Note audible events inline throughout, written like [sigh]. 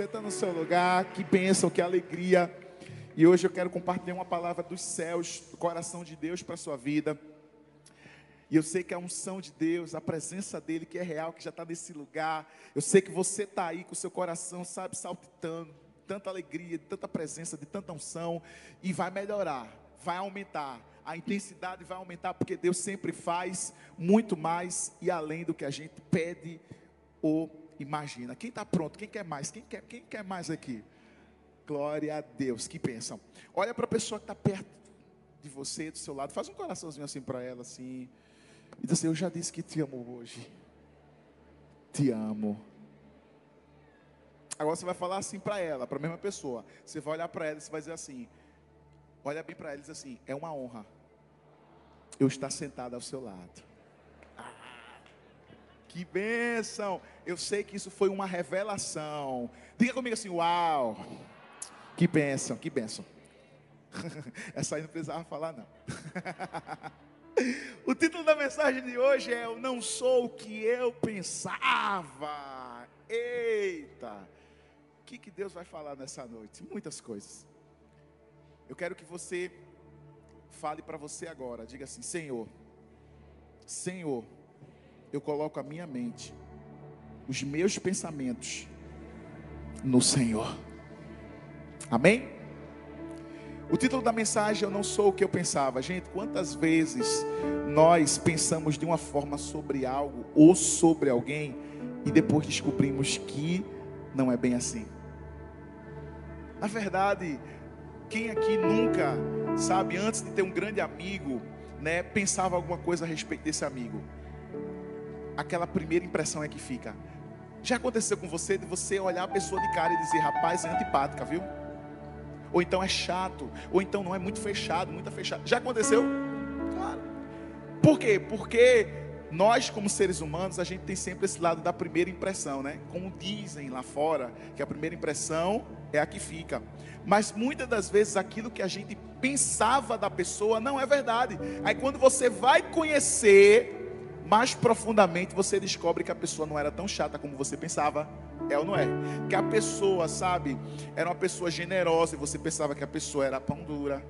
Senta no seu lugar. Que bênção, que alegria. E hoje eu quero compartilhar uma palavra dos céus, do coração de Deus para a sua vida. E eu sei que a unção de Deus, a presença dEle que é real, que já está nesse lugar. Eu sei que você está aí com o seu coração, sabe, saltitando. Tanta alegria, de tanta presença, de tanta unção. E vai melhorar, vai aumentar. A intensidade vai aumentar, porque Deus sempre faz muito mais e além do que a gente pede ou imagina. Quem está pronto? Quem quer mais? Quem quer, quem quer mais aqui? Glória a Deus. Que pensam? Olha para a pessoa que está perto de você, do seu lado. Faz um coraçãozinho assim para ela, assim. E diz assim: Eu já disse que te amo hoje. Te amo. Agora você vai falar assim para ela, para a mesma pessoa. Você vai olhar para ela e você vai dizer assim: Olha bem para ela e diz assim: É uma honra eu estar sentado ao seu lado. Que bênção! Eu sei que isso foi uma revelação. Diga comigo assim: Uau! Que bênção, que bênção. [laughs] Essa aí não precisava falar, não. [laughs] o título da mensagem de hoje é: Eu não sou o que eu pensava. Eita! O que, que Deus vai falar nessa noite? Muitas coisas. Eu quero que você fale para você agora. Diga assim: Senhor, Senhor eu coloco a minha mente, os meus pensamentos no Senhor. Amém? O título da mensagem Eu não sou o que eu pensava. Gente, quantas vezes nós pensamos de uma forma sobre algo ou sobre alguém e depois descobrimos que não é bem assim? Na verdade, quem aqui nunca, sabe, antes de ter um grande amigo, né, pensava alguma coisa a respeito desse amigo? Aquela primeira impressão é que fica. Já aconteceu com você de você olhar a pessoa de cara e dizer, rapaz, é antipática, viu? Ou então é chato, ou então não é muito fechado, muito fechado. Já aconteceu? Claro. Por quê? Porque nós, como seres humanos, a gente tem sempre esse lado da primeira impressão, né? Como dizem lá fora, que a primeira impressão é a que fica. Mas muitas das vezes aquilo que a gente pensava da pessoa não é verdade. Aí quando você vai conhecer mais profundamente você descobre que a pessoa não era tão chata como você pensava. É ou não é? Que a pessoa, sabe, era uma pessoa generosa e você pensava que a pessoa era pão dura.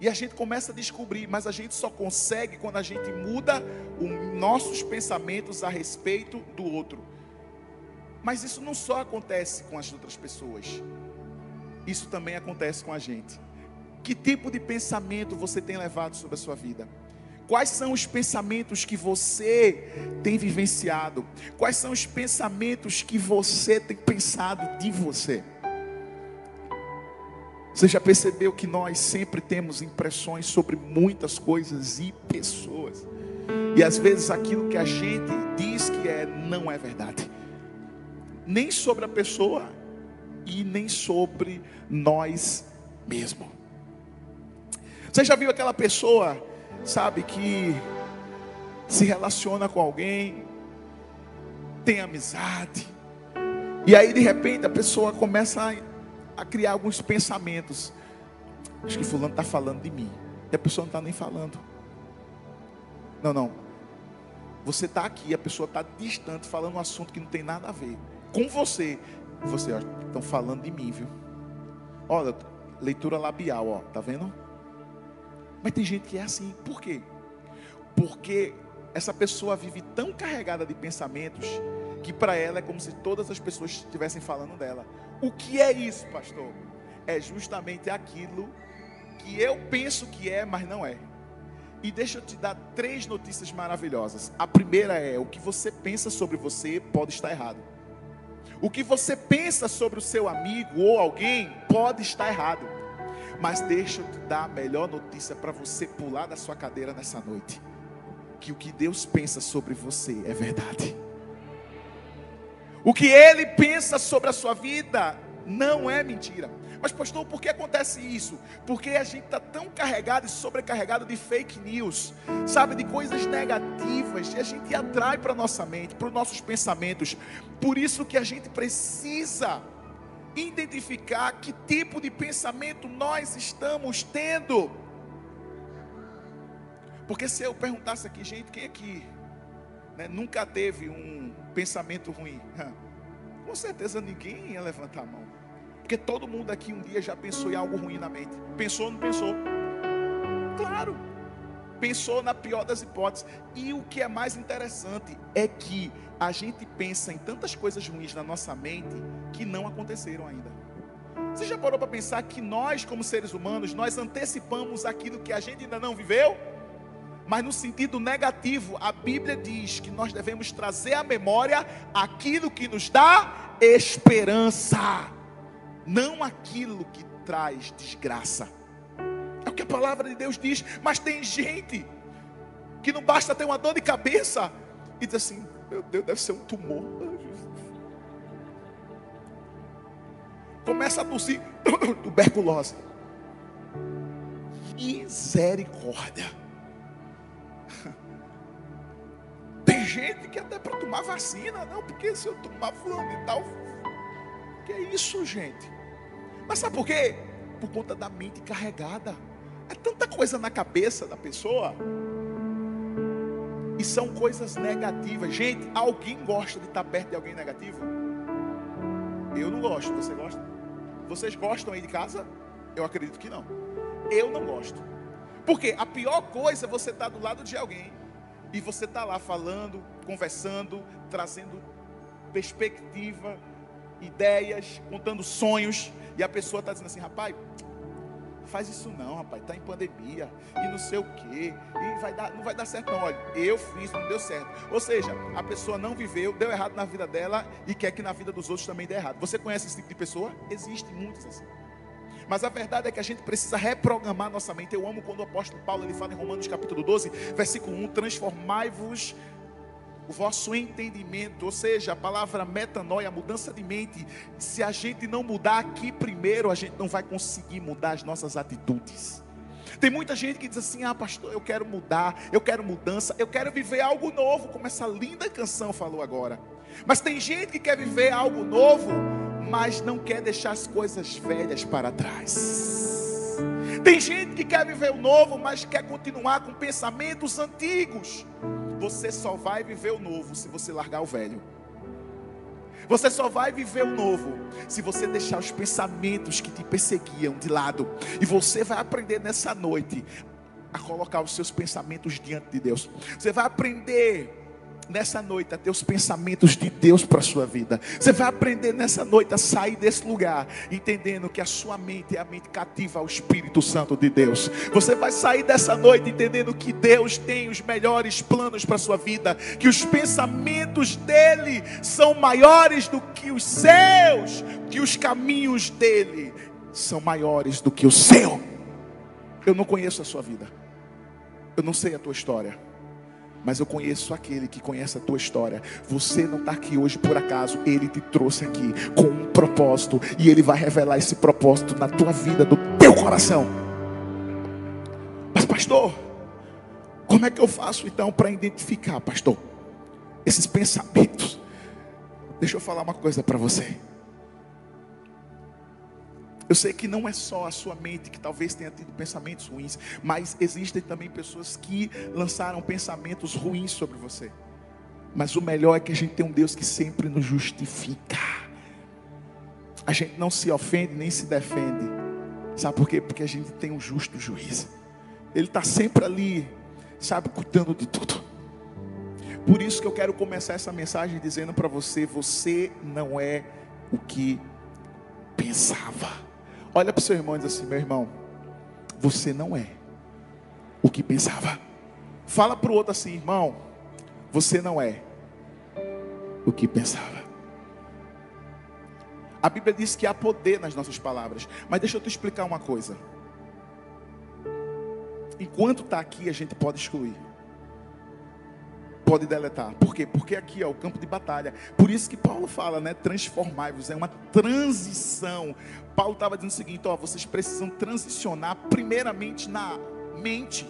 E a gente começa a descobrir, mas a gente só consegue quando a gente muda os nossos pensamentos a respeito do outro. Mas isso não só acontece com as outras pessoas, isso também acontece com a gente. Que tipo de pensamento você tem levado sobre a sua vida? Quais são os pensamentos que você tem vivenciado? Quais são os pensamentos que você tem pensado de você? Você já percebeu que nós sempre temos impressões sobre muitas coisas e pessoas. E às vezes aquilo que a gente diz que é, não é verdade. Nem sobre a pessoa e nem sobre nós mesmos. Você já viu aquela pessoa sabe, que se relaciona com alguém, tem amizade, e aí de repente a pessoa começa a, a criar alguns pensamentos. Acho que fulano está falando de mim. E a pessoa não está nem falando. Não, não. Você está aqui, a pessoa está distante, falando um assunto que não tem nada a ver com você. Você, estão falando de mim, viu? Olha, leitura labial, ó, tá vendo? Mas tem gente que é assim. Por quê? Porque essa pessoa vive tão carregada de pensamentos que para ela é como se todas as pessoas estivessem falando dela. O que é isso, pastor? É justamente aquilo que eu penso que é, mas não é. E deixa eu te dar três notícias maravilhosas. A primeira é: o que você pensa sobre você pode estar errado. O que você pensa sobre o seu amigo ou alguém pode estar errado. Mas deixa eu te dar a melhor notícia para você pular da sua cadeira nessa noite. Que o que Deus pensa sobre você é verdade. O que Ele pensa sobre a sua vida não é mentira. Mas, pastor, por que acontece isso? Porque a gente está tão carregado e sobrecarregado de fake news, sabe, de coisas negativas, e a gente atrai para nossa mente, para os nossos pensamentos. Por isso que a gente precisa identificar que tipo de pensamento nós estamos tendo. Porque se eu perguntasse aqui, gente, quem aqui né, nunca teve um pensamento ruim? com certeza ninguém ia levantar a mão. Porque todo mundo aqui um dia já pensou em algo ruim na mente. Pensou ou não pensou? Claro. Pensou na pior das hipóteses. E o que é mais interessante é que a gente pensa em tantas coisas ruins na nossa mente que não aconteceram ainda. Você já parou para pensar que nós, como seres humanos, nós antecipamos aquilo que a gente ainda não viveu? Mas no sentido negativo, a Bíblia diz que nós devemos trazer à memória aquilo que nos dá esperança, não aquilo que traz desgraça. Que a palavra de Deus diz, mas tem gente que não basta ter uma dor de cabeça e diz assim: meu Deus, deve ser um tumor. Começa a tossir [coughs] tuberculose. Misericórdia. [laughs] Tem gente que até para tomar vacina, não, porque se eu tomar fulano e tal. Que é isso, gente? Mas sabe por quê? Por conta da mente carregada. É tanta coisa na cabeça da pessoa. E são coisas negativas. Gente, alguém gosta de estar perto de alguém negativo? Eu não gosto. Você gosta? Vocês gostam aí de casa? Eu acredito que não. Eu não gosto. Porque a pior coisa é você estar do lado de alguém e você está lá falando, conversando, trazendo perspectiva, ideias, contando sonhos, e a pessoa está dizendo assim, rapaz, faz isso não, rapaz, está em pandemia, e não sei o quê, e vai dar, não vai dar certo não, olha, eu fiz, não deu certo. Ou seja, a pessoa não viveu, deu errado na vida dela e quer que na vida dos outros também dê errado. Você conhece esse tipo de pessoa? Existe muitos assim. Mas a verdade é que a gente precisa reprogramar nossa mente. Eu amo quando o apóstolo Paulo ele fala em Romanos capítulo 12, versículo 1: transformai-vos o vosso entendimento, ou seja, a palavra metanoia, mudança de mente. Se a gente não mudar aqui primeiro, a gente não vai conseguir mudar as nossas atitudes. Tem muita gente que diz assim: Ah, pastor, eu quero mudar, eu quero mudança, eu quero viver algo novo, como essa linda canção falou agora. Mas tem gente que quer viver algo novo, mas não quer deixar as coisas velhas para trás. Tem gente que quer viver o novo, mas quer continuar com pensamentos antigos. Você só vai viver o novo se você largar o velho. Você só vai viver o novo se você deixar os pensamentos que te perseguiam de lado. E você vai aprender nessa noite a colocar os seus pensamentos diante de Deus. Você vai aprender nessa noite a ter os pensamentos de Deus para a sua vida. Você vai aprender nessa noite a sair desse lugar, entendendo que a sua mente é a mente cativa ao Espírito Santo de Deus. Você vai sair dessa noite entendendo que Deus tem os melhores planos para a sua vida, que os pensamentos dele são maiores do que os seus, que os caminhos dele são maiores do que o seu. Eu não conheço a sua vida. Eu não sei a tua história mas eu conheço aquele que conhece a tua história. Você não está aqui hoje por acaso, ele te trouxe aqui com um propósito, e ele vai revelar esse propósito na tua vida, do teu coração. Mas, pastor, como é que eu faço então para identificar, pastor, esses pensamentos? Deixa eu falar uma coisa para você. Eu sei que não é só a sua mente que talvez tenha tido pensamentos ruins, mas existem também pessoas que lançaram pensamentos ruins sobre você. Mas o melhor é que a gente tem um Deus que sempre nos justifica. A gente não se ofende nem se defende. Sabe por quê? Porque a gente tem um justo juiz. Ele está sempre ali, sabe, cuidando de tudo. Por isso que eu quero começar essa mensagem dizendo para você: você não é o que pensava. Olha para o seu irmão e diz assim: meu irmão, você não é o que pensava. Fala para o outro assim, irmão, você não é o que pensava. A Bíblia diz que há poder nas nossas palavras, mas deixa eu te explicar uma coisa. Enquanto está aqui, a gente pode excluir pode deletar. Por quê? Porque aqui é o campo de batalha. Por isso que Paulo fala, né? Transformai-vos. É uma transição. Paulo estava dizendo o seguinte: ó, vocês precisam transicionar primeiramente na mente.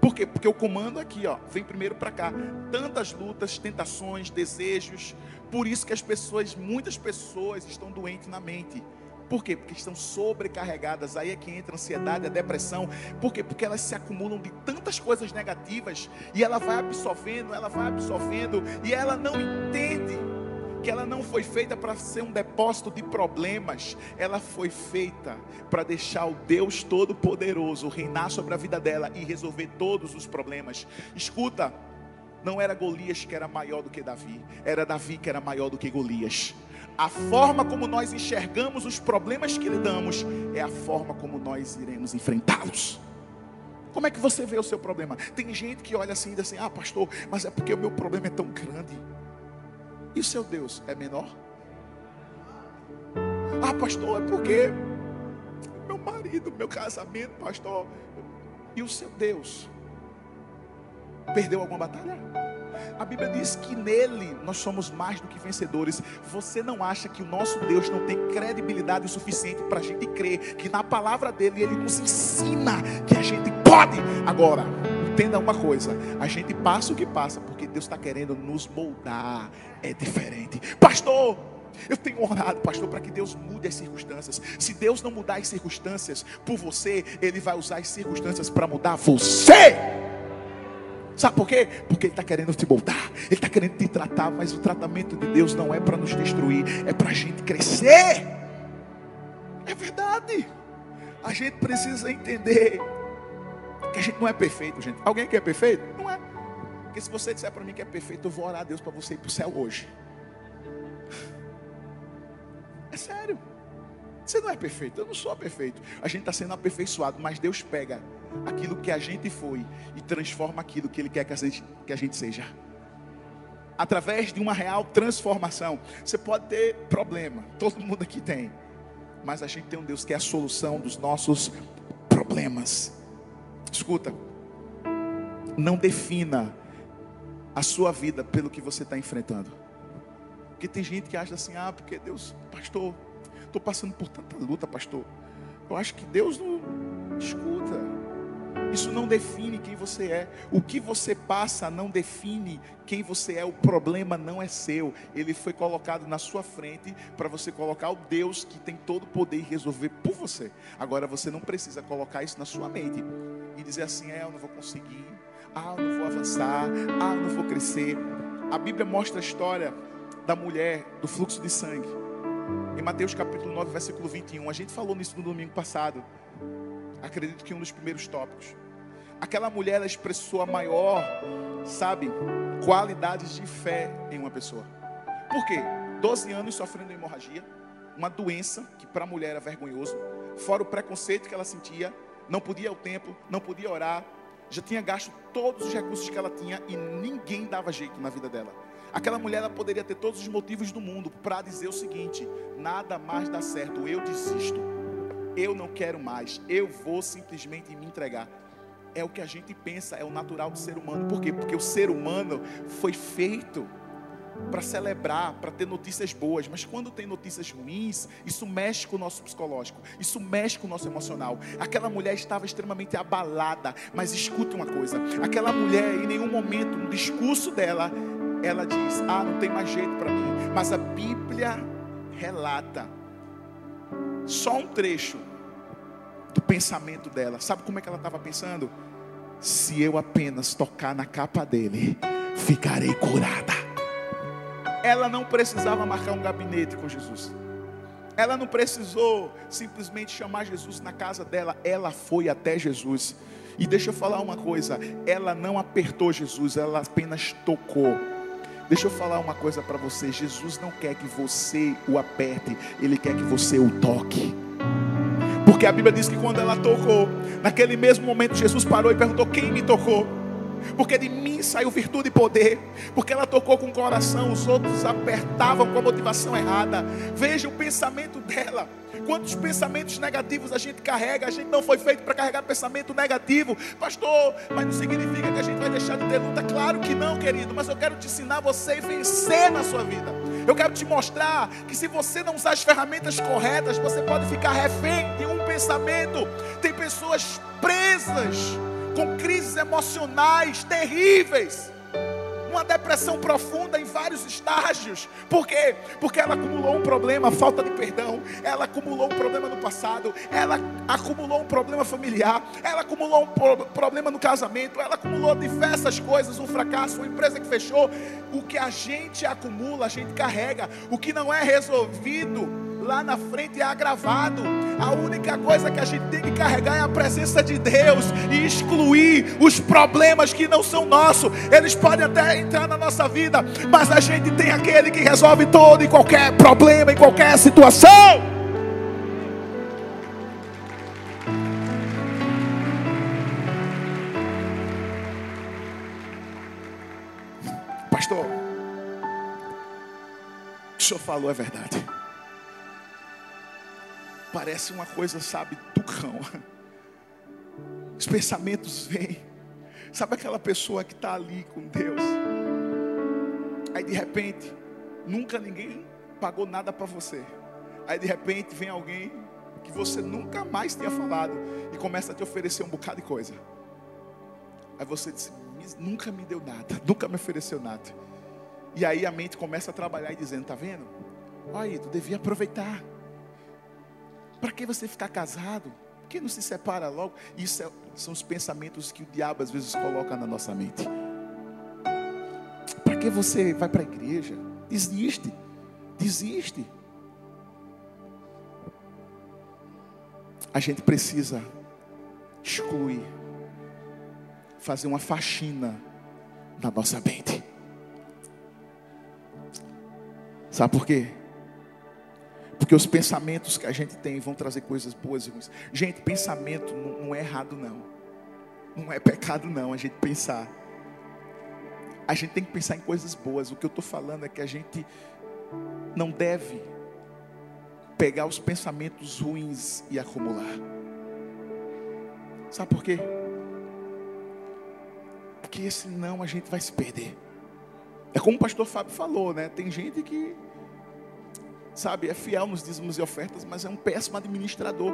Por quê? Porque o comando aqui, ó, vem primeiro para cá. Tantas lutas, tentações, desejos. Por isso que as pessoas, muitas pessoas estão doentes na mente. Por quê? Porque estão sobrecarregadas. Aí é que entra a ansiedade, a depressão. Por quê? Porque elas se acumulam de tantas coisas negativas e ela vai absorvendo, ela vai absorvendo e ela não entende que ela não foi feita para ser um depósito de problemas, ela foi feita para deixar o Deus Todo-Poderoso reinar sobre a vida dela e resolver todos os problemas. Escuta, não era Golias que era maior do que Davi, era Davi que era maior do que Golias. A forma como nós enxergamos os problemas que lidamos é a forma como nós iremos enfrentá-los. Como é que você vê o seu problema? Tem gente que olha assim e diz assim: Ah, pastor, mas é porque o meu problema é tão grande. E o seu Deus é menor? Ah, pastor, é porque meu marido, meu casamento, pastor. E o seu Deus? Perdeu alguma batalha? A Bíblia diz que nele nós somos mais do que vencedores. Você não acha que o nosso Deus não tem credibilidade o suficiente para a gente crer que na palavra dele ele nos ensina que a gente pode? Agora, entenda uma coisa: a gente passa o que passa porque Deus está querendo nos moldar. É diferente, pastor. Eu tenho orado, pastor, para que Deus mude as circunstâncias. Se Deus não mudar as circunstâncias por você, Ele vai usar as circunstâncias para mudar você. Sabe por quê? Porque Ele está querendo te moldar, Ele está querendo te tratar, mas o tratamento de Deus não é para nos destruir, é para a gente crescer. É verdade. A gente precisa entender que a gente não é perfeito, gente. Alguém que é perfeito? Não é. Porque se você disser para mim que é perfeito, eu vou orar a Deus para você ir para o céu hoje. É sério. Você não é perfeito, eu não sou perfeito. A gente está sendo aperfeiçoado, mas Deus pega aquilo que a gente foi e transforma aquilo que Ele quer que a gente, que a gente seja. Através de uma real transformação. Você pode ter problema, todo mundo aqui tem. Mas a gente tem um Deus que é a solução dos nossos problemas. Escuta, não defina a sua vida pelo que você está enfrentando. Porque tem gente que acha assim, ah, porque Deus, pastor, Estou passando por tanta luta, pastor. Eu acho que Deus não escuta. Isso não define quem você é. O que você passa não define quem você é. O problema não é seu. Ele foi colocado na sua frente para você colocar o Deus que tem todo o poder e resolver por você. Agora você não precisa colocar isso na sua mente e dizer assim: é, eu não vou conseguir. Ah, eu não vou avançar. Ah, eu não vou crescer. A Bíblia mostra a história da mulher do fluxo de sangue em Mateus capítulo 9, versículo 21. A gente falou nisso no domingo passado. Acredito que um dos primeiros tópicos. Aquela mulher ela expressou a maior, sabe, qualidades de fé em uma pessoa. Por quê? 12 anos sofrendo hemorragia, uma doença que para a mulher era vergonhoso, fora o preconceito que ela sentia, não podia ir ao templo, não podia orar, já tinha gasto todos os recursos que ela tinha e ninguém dava jeito na vida dela. Aquela mulher ela poderia ter todos os motivos do mundo para dizer o seguinte: nada mais dá certo, eu desisto, eu não quero mais, eu vou simplesmente me entregar. É o que a gente pensa, é o natural do ser humano. Por quê? Porque o ser humano foi feito para celebrar, para ter notícias boas, mas quando tem notícias ruins, isso mexe com o nosso psicológico, isso mexe com o nosso emocional. Aquela mulher estava extremamente abalada, mas escute uma coisa: aquela mulher, em nenhum momento, no discurso dela, ela diz: Ah, não tem mais jeito para mim. Mas a Bíblia relata só um trecho do pensamento dela. Sabe como é que ela estava pensando? Se eu apenas tocar na capa dele, ficarei curada. Ela não precisava marcar um gabinete com Jesus. Ela não precisou simplesmente chamar Jesus na casa dela. Ela foi até Jesus. E deixa eu falar uma coisa: ela não apertou Jesus, ela apenas tocou. Deixa eu falar uma coisa para você: Jesus não quer que você o aperte, Ele quer que você o toque. Porque a Bíblia diz que quando ela tocou, naquele mesmo momento Jesus parou e perguntou: Quem me tocou? Porque de mim saiu virtude e poder. Porque ela tocou com o coração, os outros apertavam com a motivação errada. Veja o pensamento dela. Quantos pensamentos negativos a gente carrega? A gente não foi feito para carregar pensamento negativo, pastor. Mas não significa que a gente vai deixar de ter luta. Claro que não, querido. Mas eu quero te ensinar você a vencer na sua vida. Eu quero te mostrar que se você não usar as ferramentas corretas, você pode ficar refém de um pensamento. Tem pessoas presas com crises emocionais terríveis. uma depressão profunda em vários estágios. Por quê? Porque ela acumulou um problema, falta de perdão, ela acumulou um problema no passado, ela acumulou um problema familiar, ela acumulou um pro problema no casamento, ela acumulou diversas coisas, um fracasso, uma empresa que fechou. O que a gente acumula, a gente carrega. O que não é resolvido, lá na frente é agravado. A única coisa que a gente tem que carregar é a presença de Deus e excluir os problemas que não são nossos. Eles podem até entrar na nossa vida, mas a gente tem aquele que resolve todo e qualquer problema, em qualquer situação. Pastor, o que senhor falou é verdade parece uma coisa, sabe, do cão. Os pensamentos vêm. Sabe aquela pessoa que está ali com Deus? Aí de repente, nunca ninguém pagou nada para você. Aí de repente vem alguém que você nunca mais tinha falado e começa a te oferecer um bocado de coisa. Aí você diz: nunca me deu nada, [laughs] nunca me ofereceu nada. E aí a mente começa a trabalhar e dizendo: tá vendo? Olha aí, tu devia aproveitar. Para que você ficar casado? Por que não se separa logo? Isso é, são os pensamentos que o diabo às vezes coloca na nossa mente. Para que você vai para a igreja? Desiste. Desiste. A gente precisa excluir, fazer uma faxina na nossa mente. Sabe por quê? Porque os pensamentos que a gente tem vão trazer coisas boas e ruins. Gente, pensamento não, não é errado, não. Não é pecado, não, a gente pensar. A gente tem que pensar em coisas boas. O que eu estou falando é que a gente não deve pegar os pensamentos ruins e acumular. Sabe por quê? Porque senão a gente vai se perder. É como o pastor Fábio falou, né? Tem gente que sabe, é fiel nos dízimos e ofertas, mas é um péssimo administrador.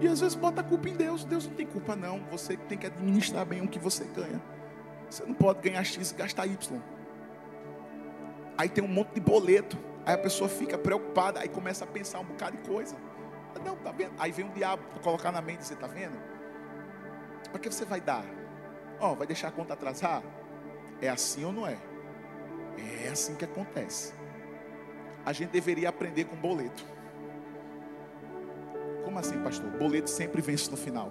E às vezes bota a culpa em Deus. Deus não tem culpa, não. Você tem que administrar bem o que você ganha. Você não pode ganhar X e gastar Y. Aí tem um monte de boleto. Aí a pessoa fica preocupada. Aí começa a pensar um bocado de coisa. Não, tá vendo? Aí vem um diabo colocar na mente e dizer: tá vendo? Para que você vai dar? Ó, oh, vai deixar a conta atrasar? É assim ou não é? É assim que acontece a gente deveria aprender com boleto. Como assim, pastor? Boleto sempre vence no final.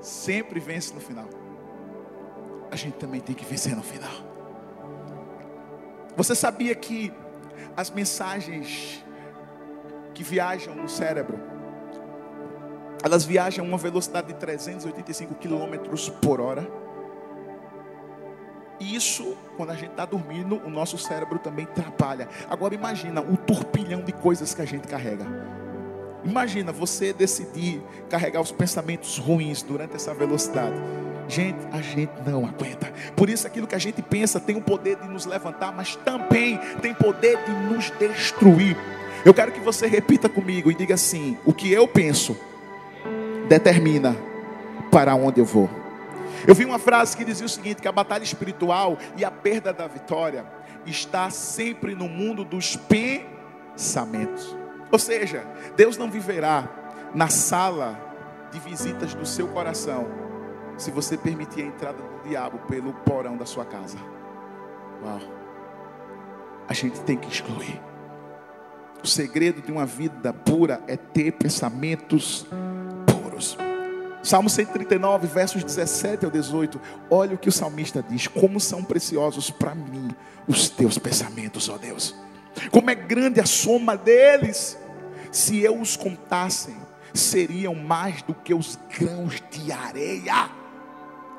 Sempre vence no final. A gente também tem que vencer no final. Você sabia que as mensagens que viajam no cérebro, elas viajam a uma velocidade de 385 km por hora? Isso, quando a gente está dormindo, o nosso cérebro também trabalha. Agora imagina o turpilhão de coisas que a gente carrega. Imagina você decidir carregar os pensamentos ruins durante essa velocidade. Gente, a gente não aguenta. Por isso aquilo que a gente pensa tem o poder de nos levantar, mas também tem poder de nos destruir. Eu quero que você repita comigo e diga assim: o que eu penso determina para onde eu vou. Eu vi uma frase que dizia o seguinte: que a batalha espiritual e a perda da vitória está sempre no mundo dos pensamentos. Ou seja, Deus não viverá na sala de visitas do seu coração se você permitir a entrada do diabo pelo porão da sua casa. Uau. A gente tem que excluir. O segredo de uma vida pura é ter pensamentos. Salmo 139, versos 17 ao 18. Olha o que o salmista diz: Como são preciosos para mim os teus pensamentos, ó Deus. Como é grande a soma deles. Se eu os contasse, seriam mais do que os grãos de areia.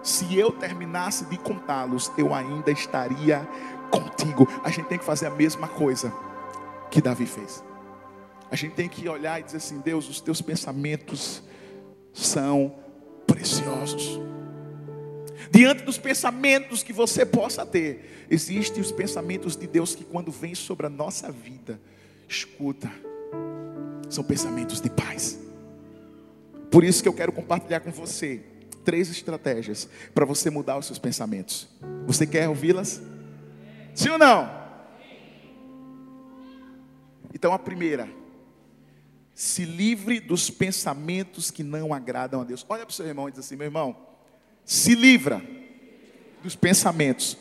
Se eu terminasse de contá-los, eu ainda estaria contigo. A gente tem que fazer a mesma coisa que Davi fez. A gente tem que olhar e dizer assim: Deus, os teus pensamentos são preciosos. Diante dos pensamentos que você possa ter, existem os pensamentos de Deus que, quando vêm sobre a nossa vida, escuta, são pensamentos de paz. Por isso que eu quero compartilhar com você três estratégias para você mudar os seus pensamentos. Você quer ouvi-las? Sim ou não? Então a primeira, se livre dos pensamentos que não agradam a Deus. Olha para o seu irmão e diz assim: meu irmão, se livra dos pensamentos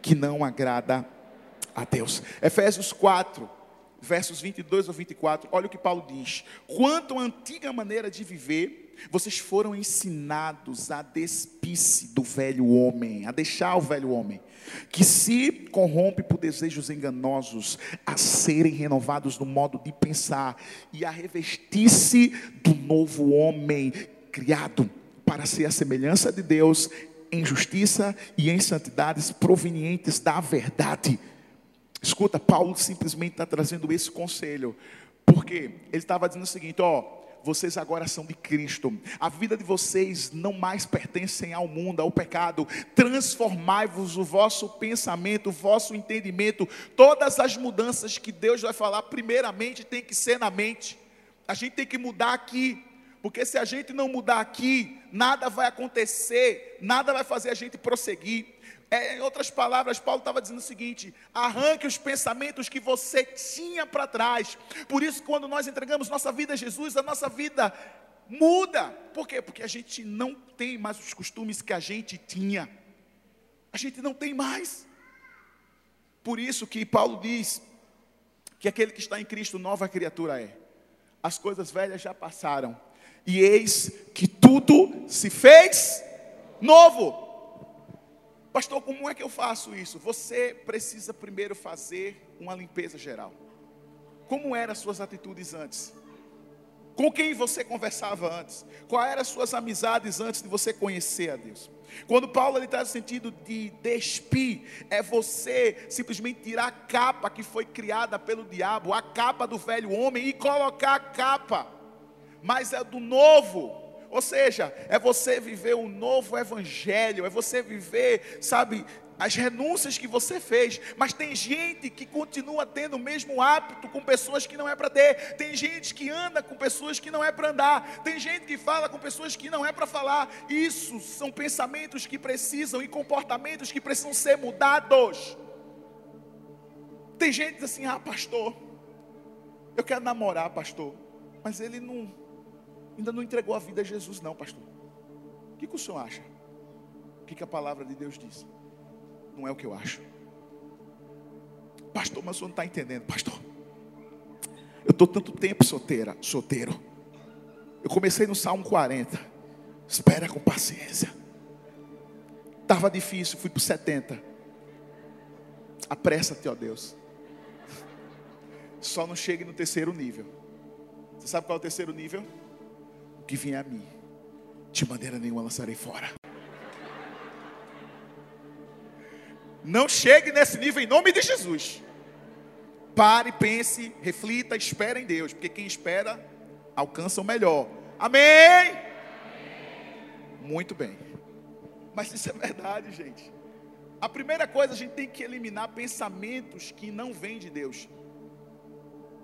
que não agrada a Deus. Efésios 4, versos 22 ao 24, olha o que Paulo diz: Quanto à antiga maneira de viver, vocês foram ensinados a despir-se do velho homem, a deixar o velho homem, que se corrompe por desejos enganosos, a serem renovados no modo de pensar e a revestir-se do novo homem, criado para ser a semelhança de Deus em justiça e em santidades provenientes da verdade. Escuta, Paulo simplesmente está trazendo esse conselho, porque ele estava dizendo o seguinte: ó vocês agora são de Cristo. A vida de vocês não mais pertencem ao mundo, ao pecado. Transformai-vos o vosso pensamento, o vosso entendimento. Todas as mudanças que Deus vai falar, primeiramente tem que ser na mente. A gente tem que mudar aqui. Porque se a gente não mudar aqui, nada vai acontecer, nada vai fazer a gente prosseguir. É, em outras palavras, Paulo estava dizendo o seguinte: arranque os pensamentos que você tinha para trás. Por isso, quando nós entregamos nossa vida a Jesus, a nossa vida muda. Por quê? Porque a gente não tem mais os costumes que a gente tinha. A gente não tem mais. Por isso que Paulo diz que aquele que está em Cristo, nova criatura é. As coisas velhas já passaram. E eis que tudo se fez novo. Pastor, como é que eu faço isso? Você precisa primeiro fazer uma limpeza geral. Como eram as suas atitudes antes? Com quem você conversava antes? Quais eram as suas amizades antes de você conhecer a Deus? Quando Paulo ele traz o sentido de despir, é você simplesmente tirar a capa que foi criada pelo diabo, a capa do velho homem, e colocar a capa, mas é do novo, ou seja, é você viver um novo evangelho, é você viver, sabe, as renúncias que você fez, mas tem gente que continua tendo o mesmo hábito com pessoas que não é para ter, tem gente que anda com pessoas que não é para andar, tem gente que fala com pessoas que não é para falar. Isso são pensamentos que precisam e comportamentos que precisam ser mudados. Tem gente assim: "Ah, pastor, eu quero namorar, pastor", mas ele não ainda não entregou a vida a Jesus, não, pastor. O que, que o senhor acha? O que, que a palavra de Deus diz? Não é o que eu acho. Pastor, mas o senhor não está entendendo, pastor. Eu estou tanto tempo solteira, solteiro. Eu comecei no Salmo 40. Espera com paciência. Estava difícil, fui para 70. Apressa-te, ó Deus. Só não chegue no terceiro nível. Você sabe qual é o terceiro nível? Que vier a mim, de maneira nenhuma lançarei fora. Não chegue nesse nível em nome de Jesus. Pare, pense, reflita, espere em Deus, porque quem espera alcança o melhor. Amém? Amém? Muito bem. Mas isso é verdade, gente. A primeira coisa, a gente tem que eliminar pensamentos que não vêm de Deus.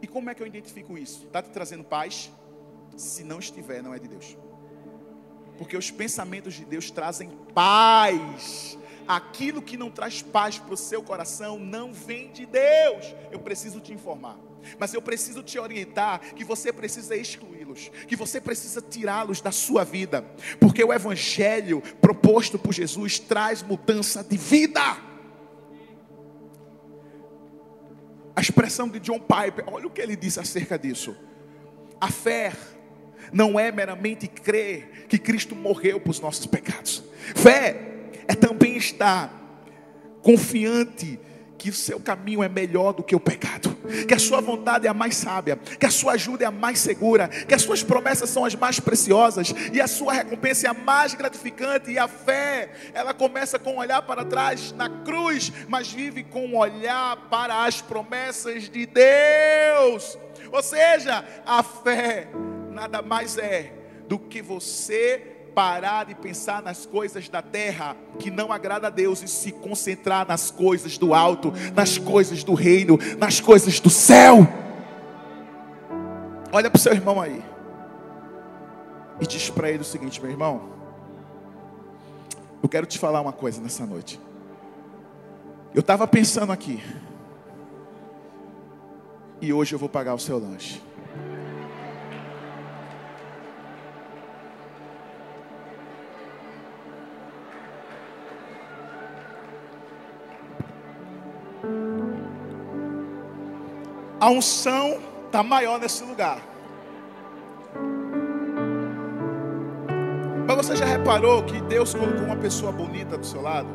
E como é que eu identifico isso? Está te trazendo paz? Se não estiver, não é de Deus. Porque os pensamentos de Deus trazem paz. Aquilo que não traz paz para o seu coração não vem de Deus. Eu preciso te informar. Mas eu preciso te orientar que você precisa excluí-los, que você precisa tirá-los da sua vida, porque o evangelho proposto por Jesus traz mudança de vida. A expressão de John Piper, olha o que ele disse acerca disso. A fé não é meramente crer que Cristo morreu para os nossos pecados. Fé é também estar confiante que o seu caminho é melhor do que o pecado, que a sua vontade é a mais sábia, que a sua ajuda é a mais segura, que as suas promessas são as mais preciosas e a sua recompensa é a mais gratificante. E a fé, ela começa com um olhar para trás na cruz, mas vive com um olhar para as promessas de Deus. Ou seja, a fé nada mais é do que você parar de pensar nas coisas da terra que não agrada a Deus e se concentrar nas coisas do alto, nas coisas do reino, nas coisas do céu. Olha para o seu irmão aí e diz para ele o seguinte, meu irmão: Eu quero te falar uma coisa nessa noite. Eu estava pensando aqui. E hoje eu vou pagar o seu lanche. A unção está maior nesse lugar. Mas você já reparou que Deus colocou uma pessoa bonita do seu lado?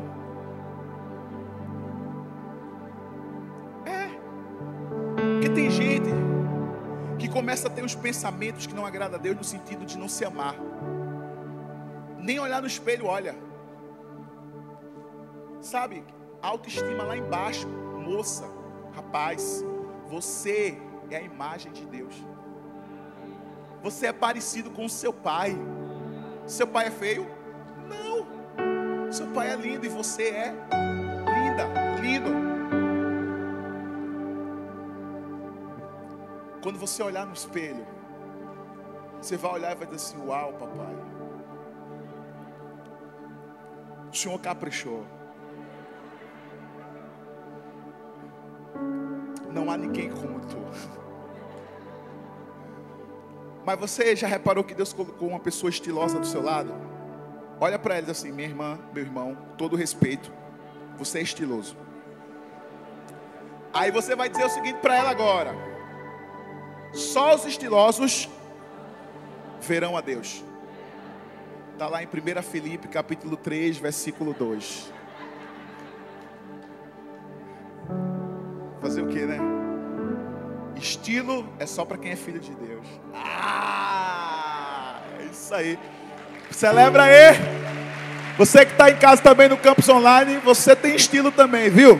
É. Porque tem gente que começa a ter uns pensamentos que não agradam a Deus no sentido de não se amar. Nem olhar no espelho, olha. Sabe? Autoestima lá embaixo, moça, rapaz. Você é a imagem de Deus. Você é parecido com o seu pai. Seu pai é feio? Não. Seu pai é lindo e você é linda, lindo. Quando você olhar no espelho, você vai olhar e vai dizer assim: Uau, papai. O Senhor caprichou. Não há ninguém como tu. Mas você já reparou que Deus colocou uma pessoa estilosa do seu lado? Olha para e diz assim: minha irmã, meu irmão, todo respeito, você é estiloso. Aí você vai dizer o seguinte para ela agora: só os estilosos verão a Deus. Está lá em 1 Filipe capítulo 3, versículo 2. Fazer o que, né? Estilo é só para quem é filho de Deus. Ah, é isso aí. Celebra aí. Você que está em casa também no campus online, você tem estilo também, viu?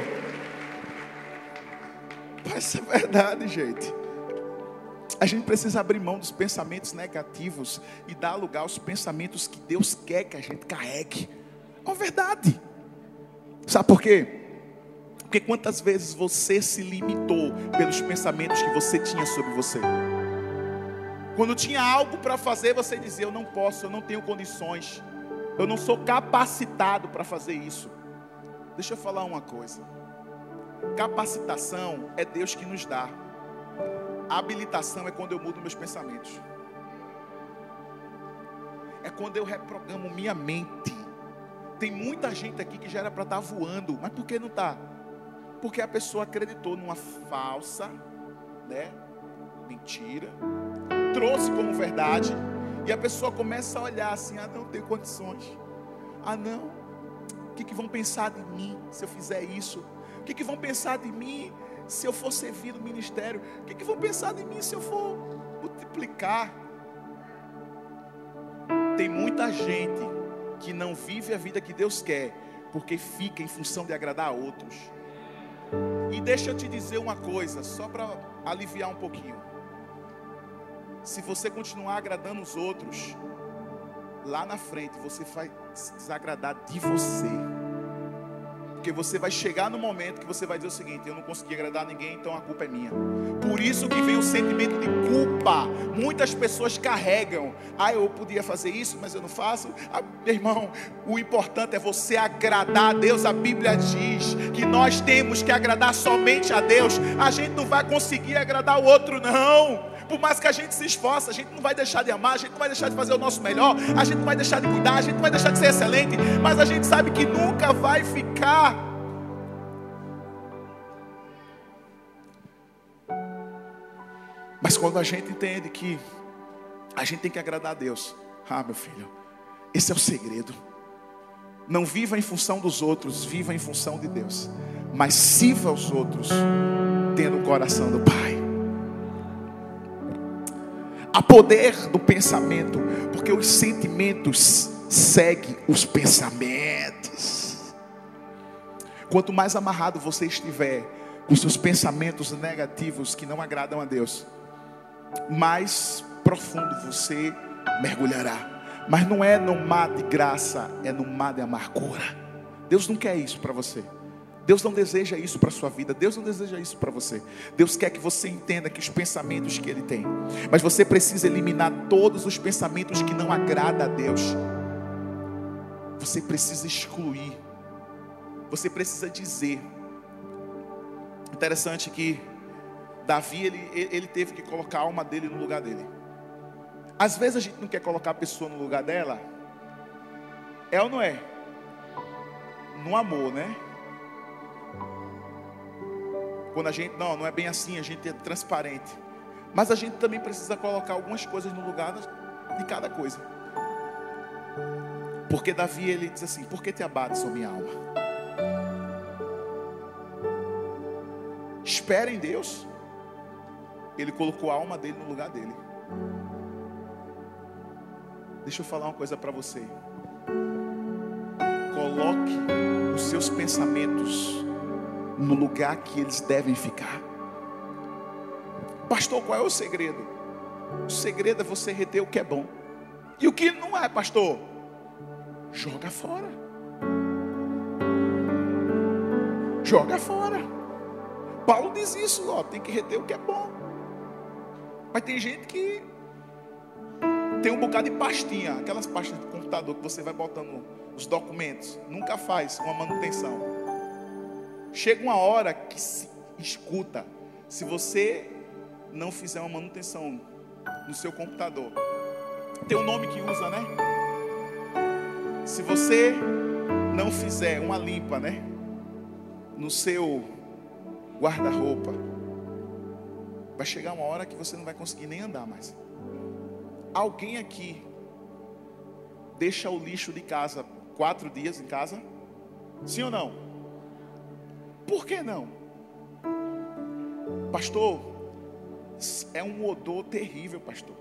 Isso é verdade, gente. A gente precisa abrir mão dos pensamentos negativos e dar lugar aos pensamentos que Deus quer que a gente carregue. É uma verdade. Sabe por quê? Porque quantas vezes você se limitou pelos pensamentos que você tinha sobre você? Quando tinha algo para fazer, você dizia: Eu não posso, eu não tenho condições, eu não sou capacitado para fazer isso. Deixa eu falar uma coisa: capacitação é Deus que nos dá, habilitação é quando eu mudo meus pensamentos, é quando eu reprogramo minha mente. Tem muita gente aqui que já era para estar tá voando, mas por que não está? Porque a pessoa acreditou numa falsa, né, mentira, trouxe como verdade, e a pessoa começa a olhar assim: ah, não tem condições. Ah, não. O que, que vão pensar de mim se eu fizer isso? O que, que vão pensar de mim se eu for servir no ministério? O que, que vão pensar de mim se eu for multiplicar? Tem muita gente que não vive a vida que Deus quer, porque fica em função de agradar a outros. E deixa eu te dizer uma coisa, só para aliviar um pouquinho. Se você continuar agradando os outros, lá na frente você vai desagradar de você. Porque você vai chegar no momento que você vai dizer o seguinte: eu não consegui agradar ninguém, então a culpa é minha. Por isso que vem o sentimento de culpa. Muitas pessoas carregam. Ah, eu podia fazer isso, mas eu não faço. Ah, meu irmão, o importante é você agradar a Deus. A Bíblia diz que nós temos que agradar somente a Deus. A gente não vai conseguir agradar o outro, não por mais que a gente se esforce, a gente não vai deixar de amar, a gente não vai deixar de fazer o nosso melhor, a gente não vai deixar de cuidar, a gente não vai deixar de ser excelente, mas a gente sabe que nunca vai ficar. Mas quando a gente entende que a gente tem que agradar a Deus, ah, meu filho, esse é o segredo. Não viva em função dos outros, viva em função de Deus. Mas sirva os outros, tendo o coração do Pai. Há poder do pensamento, porque os sentimentos seguem os pensamentos. Quanto mais amarrado você estiver com seus pensamentos negativos que não agradam a Deus, mais profundo você mergulhará. Mas não é no mar de graça, é no mar de amargura. Deus não quer isso para você. Deus não deseja isso para a sua vida, Deus não deseja isso para você. Deus quer que você entenda que os pensamentos que Ele tem, mas você precisa eliminar todos os pensamentos que não agradam a Deus. você precisa excluir, você precisa dizer. Interessante que Davi ele, ele teve que colocar a alma dele no lugar dele. Às vezes a gente não quer colocar a pessoa no lugar dela, é ou não é? No amor, né? Quando a gente, não, não é bem assim, a gente é transparente. Mas a gente também precisa colocar algumas coisas no lugar de cada coisa. Porque Davi ele diz assim: Por que te abates, ó minha alma? Espera em Deus. Ele colocou a alma dele no lugar dele. Deixa eu falar uma coisa para você. Coloque os seus pensamentos no lugar que eles devem ficar. Pastor, qual é o segredo? O segredo é você reter o que é bom. E o que não é, pastor? Joga fora. Joga fora. Paulo diz isso, ó, tem que reter o que é bom. Mas tem gente que tem um bocado de pastinha, aquelas pastas de computador que você vai botando os documentos, nunca faz uma manutenção. Chega uma hora que se escuta, se você não fizer uma manutenção no seu computador, tem um nome que usa, né? Se você não fizer uma limpa, né? No seu guarda-roupa, vai chegar uma hora que você não vai conseguir nem andar mais. Alguém aqui deixa o lixo de casa quatro dias em casa? Sim ou não? Por que não? Pastor, é um odor terrível, pastor.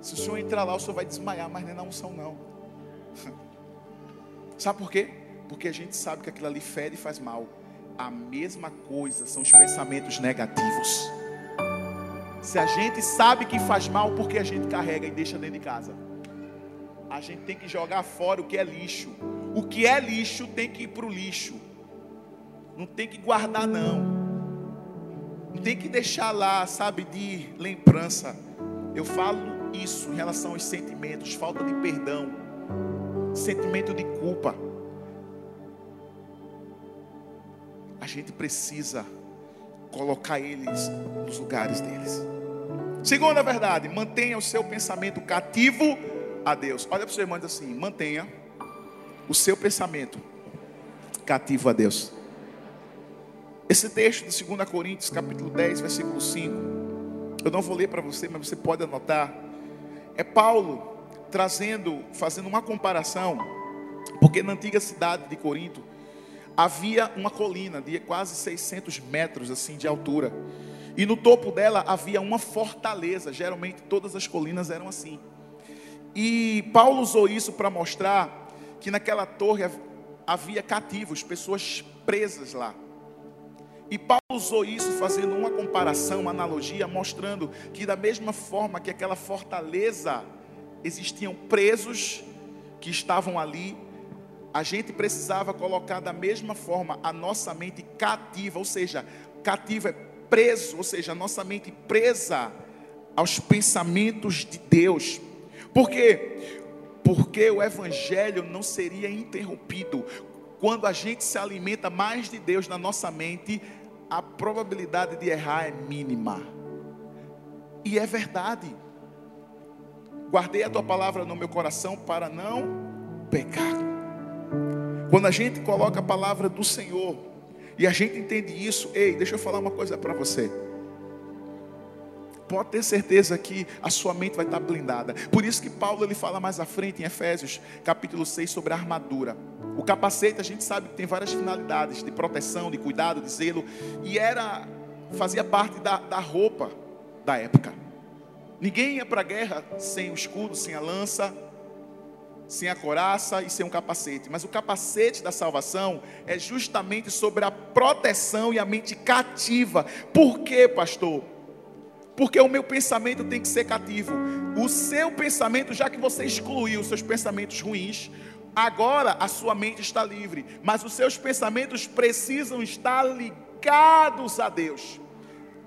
Se o senhor entrar lá, o senhor vai desmaiar, mas nem na unção, não. [laughs] Sabe por quê? Porque a gente sabe que aquilo ali fede e faz mal. A mesma coisa são os pensamentos negativos. Se a gente sabe que faz mal, por que a gente carrega e deixa dentro de casa? A gente tem que jogar fora o que é lixo. O que é lixo tem que ir para o lixo. Não tem que guardar, não. Não tem que deixar lá, sabe, de lembrança. Eu falo isso em relação aos sentimentos, falta de perdão, sentimento de culpa. A gente precisa colocar eles nos lugares deles. Segunda verdade, mantenha o seu pensamento cativo a Deus. Olha para o seu irmão e diz assim: mantenha o seu pensamento cativo a Deus. Esse texto de 2 Coríntios, capítulo 10, versículo 5. Eu não vou ler para você, mas você pode anotar. É Paulo trazendo, fazendo uma comparação, porque na antiga cidade de Corinto havia uma colina de quase 600 metros assim de altura. E no topo dela havia uma fortaleza. Geralmente todas as colinas eram assim. E Paulo usou isso para mostrar que naquela torre havia cativos, pessoas presas lá. E Paulo usou isso fazendo uma comparação, uma analogia, mostrando que da mesma forma que aquela fortaleza existiam presos que estavam ali, a gente precisava colocar da mesma forma a nossa mente cativa, ou seja, cativa é preso, ou seja, a nossa mente presa aos pensamentos de Deus. Por quê? Porque o evangelho não seria interrompido quando a gente se alimenta mais de Deus na nossa mente, a probabilidade de errar é mínima. E é verdade. Guardei a tua palavra no meu coração para não pecar. Quando a gente coloca a palavra do Senhor e a gente entende isso, ei, deixa eu falar uma coisa para você. Pode ter certeza que a sua mente vai estar blindada. Por isso que Paulo ele fala mais à frente em Efésios, capítulo 6, sobre a armadura. O capacete a gente sabe que tem várias finalidades de proteção, de cuidado, de zelo, e era fazia parte da, da roupa da época. Ninguém ia para a guerra sem o escudo, sem a lança, sem a coraça e sem um capacete. Mas o capacete da salvação é justamente sobre a proteção e a mente cativa. Por quê, pastor? porque o meu pensamento tem que ser cativo. O seu pensamento, já que você excluiu os seus pensamentos ruins, agora a sua mente está livre, mas os seus pensamentos precisam estar ligados a Deus.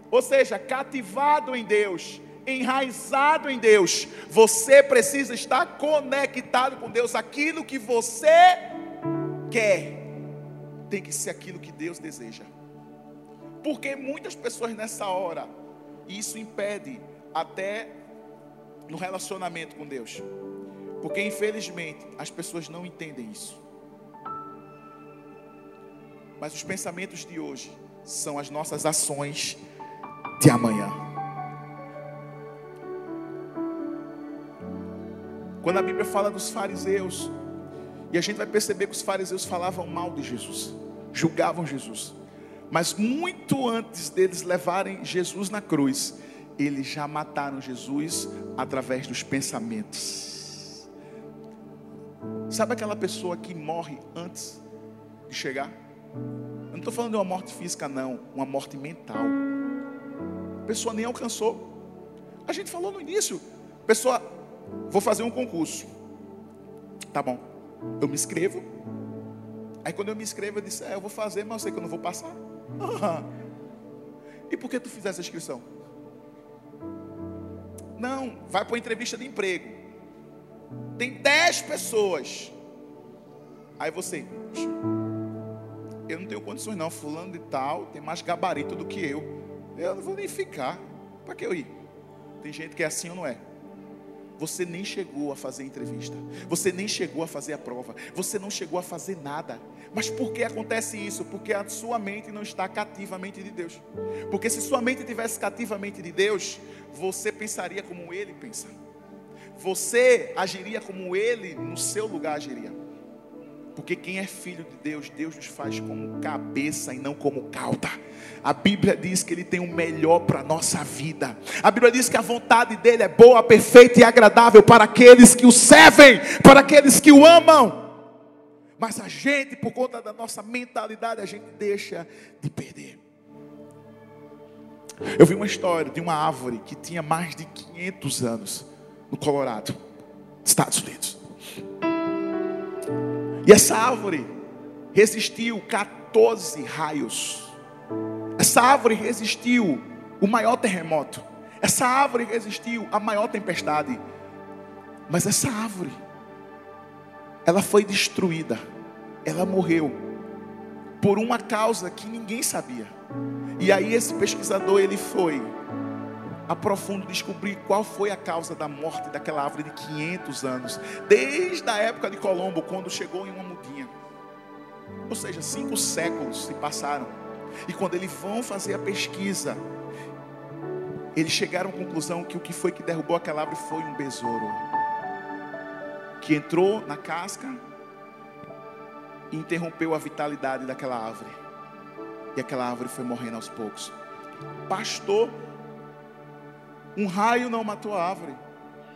Ou seja, cativado em Deus. enraizado em Deus. Você precisa estar conectado com Deus. Aquilo que você quer tem que ser aquilo que Deus deseja. Porque muitas pessoas nessa hora, isso impede até no relacionamento com Deus. Porque infelizmente as pessoas não entendem isso. Mas os pensamentos de hoje são as nossas ações de amanhã. Quando a Bíblia fala dos fariseus, e a gente vai perceber que os fariseus falavam mal de Jesus, julgavam Jesus. Mas muito antes deles levarem Jesus na cruz, eles já mataram Jesus através dos pensamentos. Sabe aquela pessoa que morre antes de chegar? Eu não estou falando de uma morte física, não, uma morte mental. A pessoa nem alcançou. A gente falou no início, pessoa, vou fazer um concurso. Tá bom, eu me inscrevo. Aí quando eu me inscrevo, eu disse, é, eu vou fazer, mas eu sei que eu não vou passar. [laughs] E por que tu fizesse a inscrição? Não, vai para uma entrevista de emprego. Tem dez pessoas. Aí você, eu não tenho condições não, fulano de tal tem mais gabarito do que eu. Eu não vou nem ficar. Para que eu ir? Tem gente que é assim ou não é? Você nem chegou a fazer entrevista. Você nem chegou a fazer a prova. Você não chegou a fazer nada. Mas por que acontece isso? Porque a sua mente não está cativamente de Deus. Porque se sua mente tivesse cativamente de Deus, você pensaria como ele pensa. Você agiria como ele no seu lugar agiria. Porque quem é filho de Deus, Deus nos faz como cabeça e não como cauda. A Bíblia diz que Ele tem o melhor para a nossa vida. A Bíblia diz que a vontade dEle é boa, perfeita e agradável para aqueles que o servem, para aqueles que o amam. Mas a gente, por conta da nossa mentalidade, a gente deixa de perder. Eu vi uma história de uma árvore que tinha mais de 500 anos no Colorado, Estados Unidos. E essa árvore resistiu 14 raios. Essa árvore resistiu o maior terremoto. Essa árvore resistiu a maior tempestade. Mas essa árvore, ela foi destruída. Ela morreu por uma causa que ninguém sabia. E aí esse pesquisador ele foi a profundo descobrir qual foi a causa da morte daquela árvore de 500 anos, desde a época de Colombo, quando chegou em uma mudinha. Ou seja, cinco séculos se passaram. E quando eles vão fazer a pesquisa, eles chegaram à conclusão que o que foi que derrubou aquela árvore foi um besouro que entrou na casca e interrompeu a vitalidade daquela árvore. E aquela árvore foi morrendo aos poucos. Pastor um raio não matou a árvore.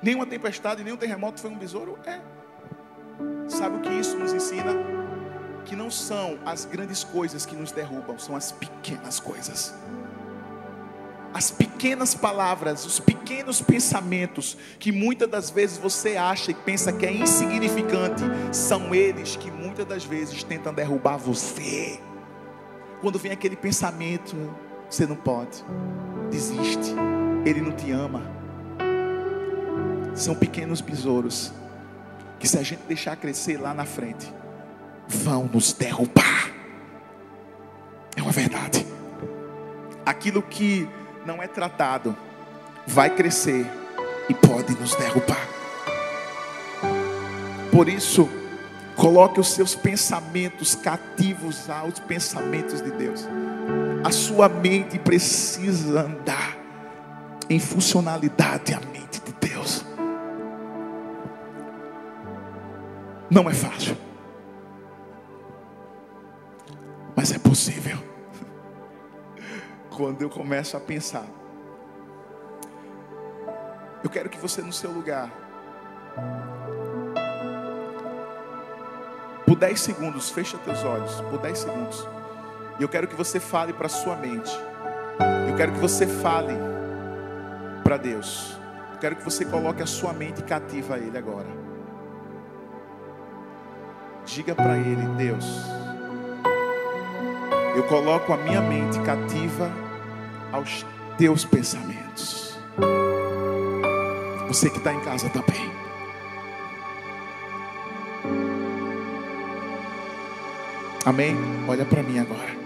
Nenhuma tempestade, nenhum terremoto foi um besouro? É. Sabe o que isso nos ensina? Que não são as grandes coisas que nos derrubam, são as pequenas coisas. As pequenas palavras, os pequenos pensamentos que muitas das vezes você acha e pensa que é insignificante, são eles que muitas das vezes tentam derrubar você. Quando vem aquele pensamento, você não pode, desiste. Ele não te ama. São pequenos besouros que, se a gente deixar crescer lá na frente, vão nos derrubar. É uma verdade. Aquilo que não é tratado vai crescer e pode nos derrubar. Por isso, coloque os seus pensamentos cativos aos pensamentos de Deus. A sua mente precisa andar em funcionalidade a mente de Deus. Não é fácil, mas é possível. Quando eu começo a pensar, eu quero que você no seu lugar, por 10 segundos, feche teus olhos, por 10 segundos. E eu quero que você fale para sua mente. Eu quero que você fale para Deus. Eu quero que você coloque a sua mente cativa a Ele agora. Diga para Ele, Deus, eu coloco a minha mente cativa aos teus pensamentos. Você que está em casa também. Amém? Olha para mim agora.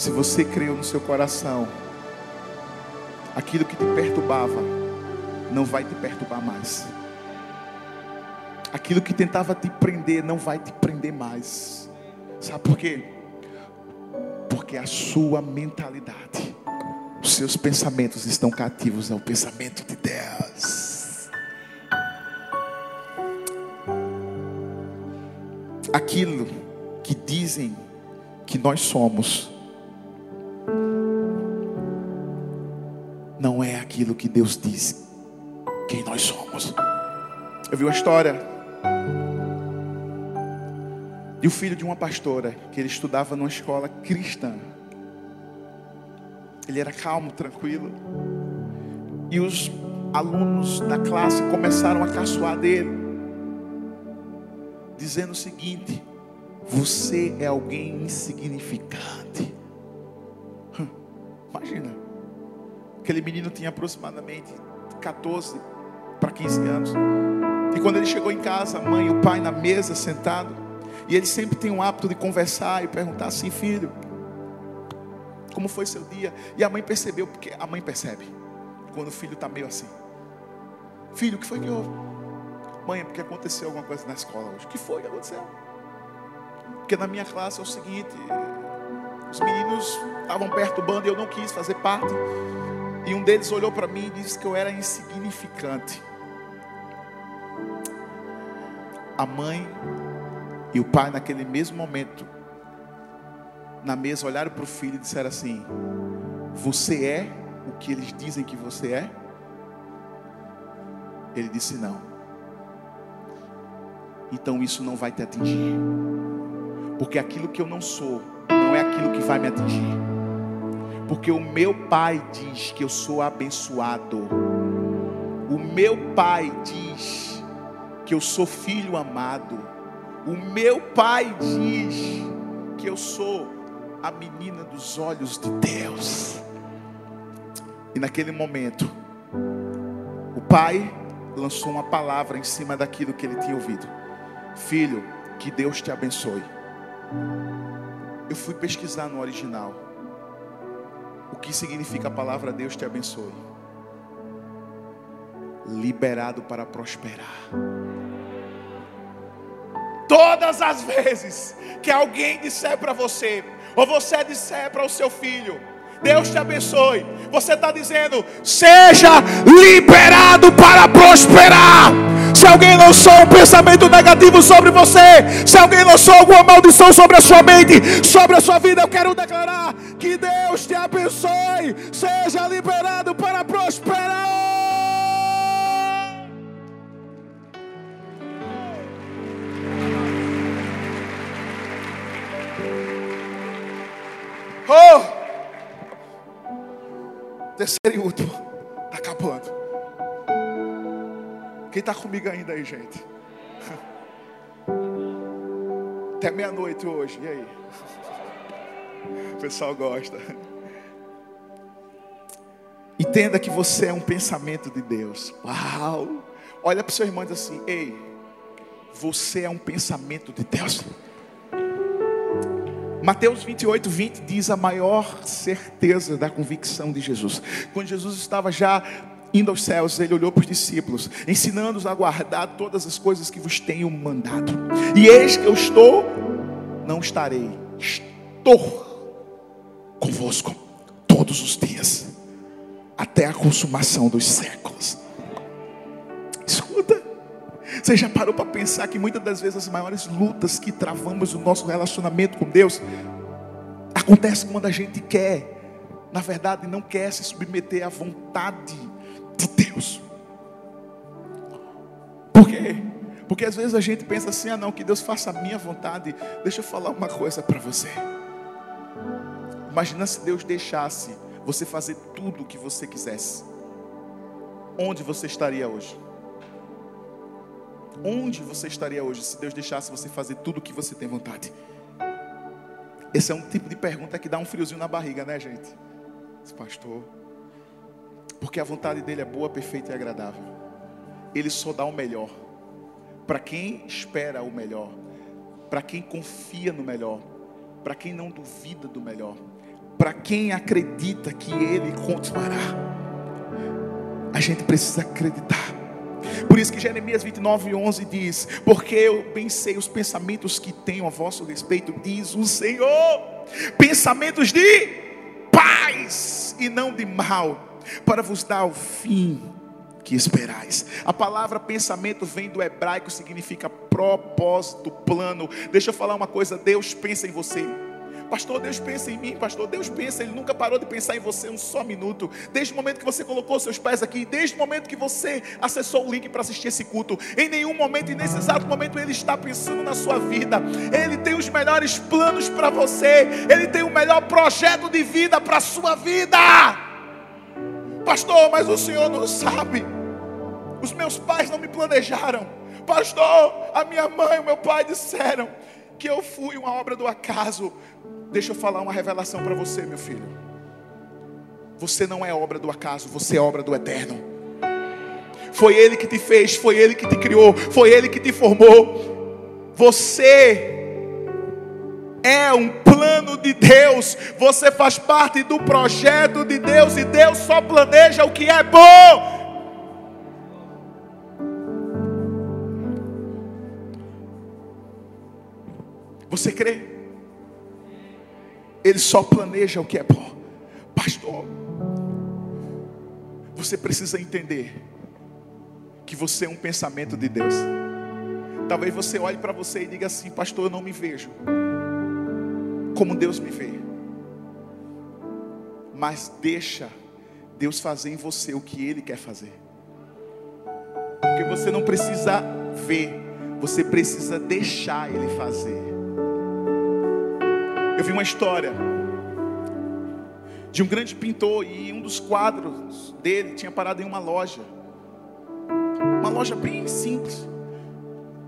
Se você creu no seu coração, aquilo que te perturbava, não vai te perturbar mais. Aquilo que tentava te prender, não vai te prender mais. Sabe por quê? Porque a sua mentalidade, os seus pensamentos estão cativos ao pensamento de Deus. aquilo que dizem que nós somos, aquilo que Deus diz quem nós somos. Eu vi uma história de um filho de uma pastora que ele estudava numa escola cristã. Ele era calmo, tranquilo. E os alunos da classe começaram a caçoar dele dizendo o seguinte: você é alguém insignificante. Aquele menino tinha aproximadamente 14 para 15 anos. E quando ele chegou em casa, a mãe e o pai na mesa sentado, e ele sempre tem um hábito de conversar e perguntar assim, filho, como foi seu dia? E a mãe percebeu, porque a mãe percebe quando o filho está meio assim. Filho, o que foi que houve? Mãe, é porque aconteceu alguma coisa na escola hoje. O que foi que aconteceu? Porque na minha classe é o seguinte: os meninos estavam perturbando e eu não quis fazer parte. E um deles olhou para mim e disse que eu era insignificante. A mãe e o pai, naquele mesmo momento, na mesa, olharam para o filho e disseram assim: Você é o que eles dizem que você é? Ele disse: Não então isso não vai te atingir. Porque aquilo que eu não sou, não é aquilo que vai me atingir. Porque o meu pai diz que eu sou abençoado. O meu pai diz que eu sou filho amado. O meu pai diz que eu sou a menina dos olhos de Deus. E naquele momento, o pai lançou uma palavra em cima daquilo que ele tinha ouvido. Filho, que Deus te abençoe. Eu fui pesquisar no original o que significa a palavra Deus te abençoe. Liberado para prosperar. Todas as vezes que alguém disser para você, ou você disser para o seu filho, Deus te abençoe. Você está dizendo: seja liberado para prosperar. Se alguém lançou um pensamento negativo sobre você, se alguém lançou alguma maldição sobre a sua mente, sobre a sua vida, eu quero declarar que Deus te abençoe. Seja liberado para prosperar. Oh! Terceiro e último. Está acabando. Quem está comigo ainda aí, gente? [laughs] Até meia-noite hoje. E aí? [laughs] O pessoal gosta. Entenda que você é um pensamento de Deus. Uau! Olha para o seu irmão e diz assim: Ei, você é um pensamento de Deus. Mateus 28, 20 diz a maior certeza da convicção de Jesus. Quando Jesus estava já indo aos céus, ele olhou para os discípulos, ensinando-os a guardar todas as coisas que vos tenho mandado. E eis que eu estou, não estarei, estou convosco todos os dias, até a consumação dos séculos. Escuta. Você já parou para pensar que muitas das vezes as maiores lutas que travamos no nosso relacionamento com Deus acontece quando a gente quer, na verdade, não quer se submeter à vontade de Deus. Por quê? Porque às vezes a gente pensa assim: ah, não, que Deus faça a minha vontade. Deixa eu falar uma coisa para você. Imagina se Deus deixasse você fazer tudo o que você quisesse. Onde você estaria hoje? Onde você estaria hoje se Deus deixasse você fazer tudo o que você tem vontade? Esse é um tipo de pergunta que dá um friozinho na barriga, né, gente? Pastor, Porque a vontade dele é boa, perfeita e agradável. Ele só dá o melhor. Para quem espera o melhor. Para quem confia no melhor. Para quem não duvida do melhor. Para quem acredita que ele continuará. A gente precisa acreditar. Por isso que Jeremias 29, 11 diz: Porque eu bem sei os pensamentos que tenho a vosso respeito, diz o Senhor, pensamentos de paz e não de mal, para vos dar o fim que esperais. A palavra pensamento vem do hebraico, significa propósito, plano. Deixa eu falar uma coisa: Deus pensa em você. Pastor, Deus pensa em mim, pastor, Deus pensa, Ele nunca parou de pensar em você um só minuto. Desde o momento que você colocou seus pés aqui, desde o momento que você acessou o link para assistir esse culto, em nenhum momento e nesse exato momento Ele está pensando na sua vida. Ele tem os melhores planos para você, Ele tem o melhor projeto de vida para a sua vida. Pastor, mas o Senhor não sabe. Os meus pais não me planejaram. Pastor, a minha mãe e o meu pai disseram que eu fui uma obra do acaso. Deixa eu falar uma revelação para você, meu filho. Você não é obra do acaso, você é obra do eterno. Foi Ele que te fez, foi Ele que te criou, foi Ele que te formou. Você é um plano de Deus, você faz parte do projeto de Deus e Deus só planeja o que é bom. Você crê? Ele só planeja o que é bom. Pastor, você precisa entender que você é um pensamento de Deus. Talvez você olhe para você e diga assim: Pastor, eu não me vejo como Deus me vê. Mas deixa Deus fazer em você o que Ele quer fazer. Porque você não precisa ver, você precisa deixar Ele fazer. Eu vi uma história de um grande pintor e um dos quadros dele tinha parado em uma loja. Uma loja bem simples.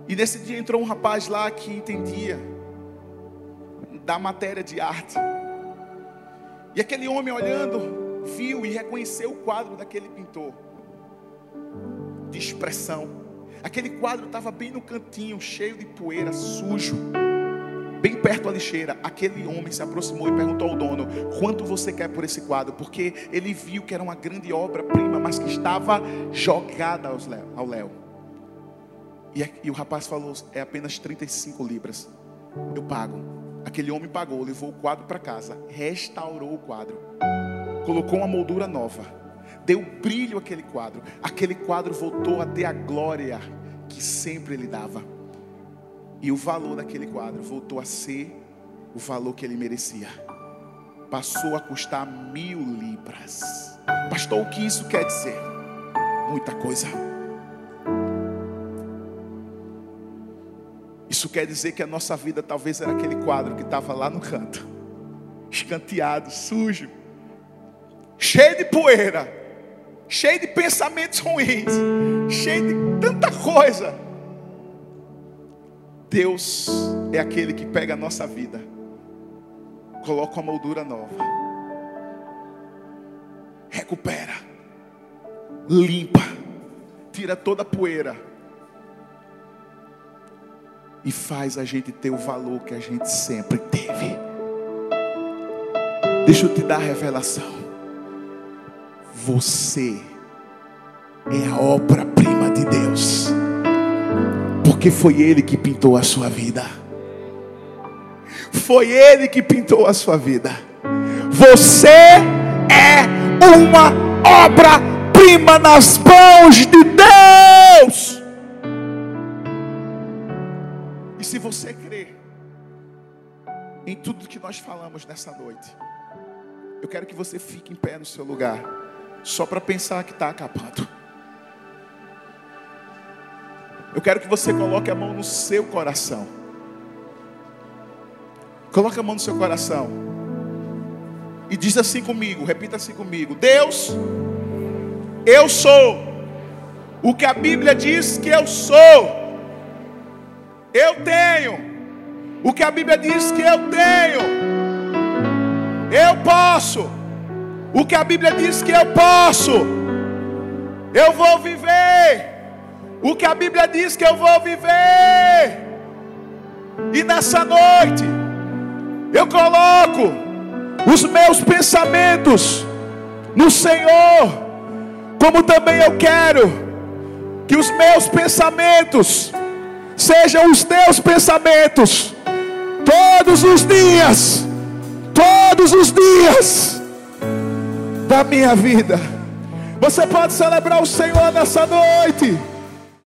E nesse dia entrou um rapaz lá que entendia da matéria de arte. E aquele homem olhando, viu e reconheceu o quadro daquele pintor de expressão. Aquele quadro estava bem no cantinho, cheio de poeira, sujo bem perto da lixeira, aquele homem se aproximou e perguntou ao dono: Quanto você quer por esse quadro? Porque ele viu que era uma grande obra-prima, mas que estava jogada ao léu. E, e o rapaz falou: É apenas 35 libras. Eu pago. Aquele homem pagou, levou o quadro para casa, restaurou o quadro, colocou uma moldura nova, deu brilho àquele quadro. Aquele quadro voltou a ter a glória que sempre ele dava. E o valor daquele quadro voltou a ser o valor que ele merecia. Passou a custar mil libras. Pastor, o que isso quer dizer? Muita coisa. Isso quer dizer que a nossa vida talvez era aquele quadro que estava lá no canto, escanteado, sujo, cheio de poeira, cheio de pensamentos ruins, cheio de tanta coisa. Deus é aquele que pega a nossa vida, coloca uma moldura nova, recupera, limpa, tira toda a poeira e faz a gente ter o valor que a gente sempre teve. Deixa eu te dar a revelação. Você é a obra-prima de Deus porque foi Ele que pintou a sua vida. Foi Ele que pintou a sua vida. Você é uma obra-prima nas mãos de Deus. E se você crê em tudo que nós falamos nessa noite, eu quero que você fique em pé no seu lugar, só para pensar que está acabando. Eu quero que você coloque a mão no seu coração. Coloque a mão no seu coração. E diz assim comigo, repita assim comigo: Deus, eu sou o que a Bíblia diz que eu sou. Eu tenho o que a Bíblia diz que eu tenho. Eu posso o que a Bíblia diz que eu posso Eu vou viver o que a Bíblia diz que eu vou viver. E nessa noite, eu coloco os meus pensamentos no Senhor, como também eu quero que os meus pensamentos sejam os teus pensamentos, todos os dias, todos os dias da minha vida. Você pode celebrar o Senhor nessa noite.